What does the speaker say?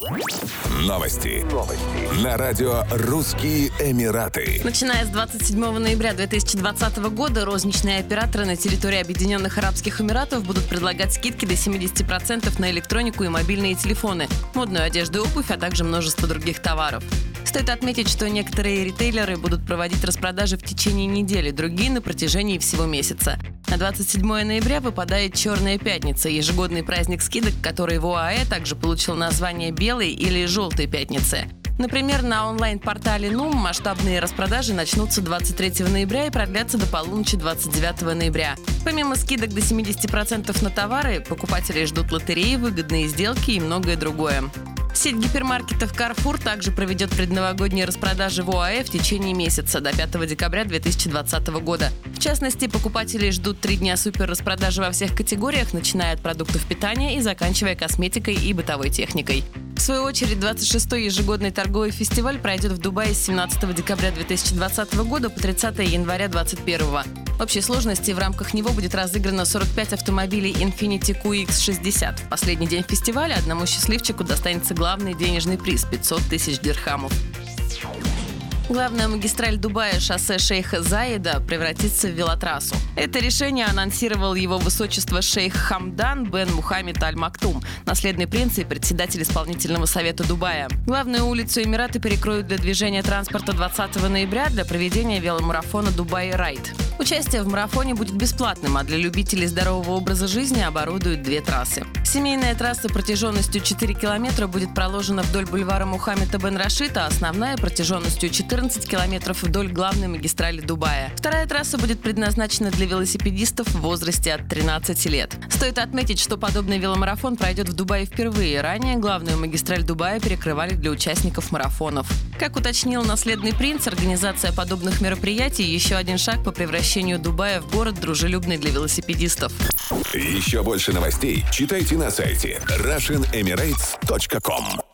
Новости. Новости. На радио «Русские Эмираты». Начиная с 27 ноября 2020 года розничные операторы на территории Объединенных Арабских Эмиратов будут предлагать скидки до 70% на электронику и мобильные телефоны, модную одежду и обувь, а также множество других товаров. Стоит отметить, что некоторые ритейлеры будут проводить распродажи в течение недели, другие на протяжении всего месяца. На 27 ноября выпадает Черная пятница, ежегодный праздник скидок, который в ОАЭ также получил название Белой или Желтой пятницы. Например, на онлайн-портале НУМ масштабные распродажи начнутся 23 ноября и продлятся до полуночи 29 ноября. Помимо скидок до 70% на товары, покупатели ждут лотереи, выгодные сделки и многое другое. Сеть гипермаркетов Carrefour также проведет предновогодние распродажи в ОАЭ в течение месяца до 5 декабря 2020 года. В частности, покупатели ждут три дня супер распродажи во всех категориях, начиная от продуктов питания и заканчивая косметикой и бытовой техникой. В свою очередь, 26-й ежегодный торговый фестиваль пройдет в Дубае с 17 декабря 2020 года по 30 января 2021. В общей сложности в рамках него будет разыграно 45 автомобилей Infiniti QX60. В последний день фестиваля одному счастливчику достанется главный денежный приз – 500 тысяч дирхамов. Главная магистраль Дубая, шоссе Шейха Заида, превратится в велотрассу. Это решение анонсировал его высочество шейх Хамдан бен Мухаммед Аль-Мактум, наследный принц и председатель исполнительного совета Дубая. Главную улицу Эмираты перекроют для движения транспорта 20 ноября для проведения веломарафона Дубай Райд. Участие в марафоне будет бесплатным, а для любителей здорового образа жизни оборудуют две трассы. Семейная трасса протяженностью 4 километра будет проложена вдоль бульвара Мухаммеда бен Рашита, а основная протяженностью 14 километров вдоль главной магистрали Дубая. Вторая трасса будет предназначена для велосипедистов в возрасте от 13 лет. Стоит отметить, что подобный веломарафон пройдет в Дубае впервые. Ранее главную магистраль Дубая перекрывали для участников марафонов. Как уточнил наследный принц, организация подобных мероприятий – еще один шаг по превращению Дубая в город, дружелюбный для велосипедистов. Еще больше новостей читайте на сайте RussianEmirates.com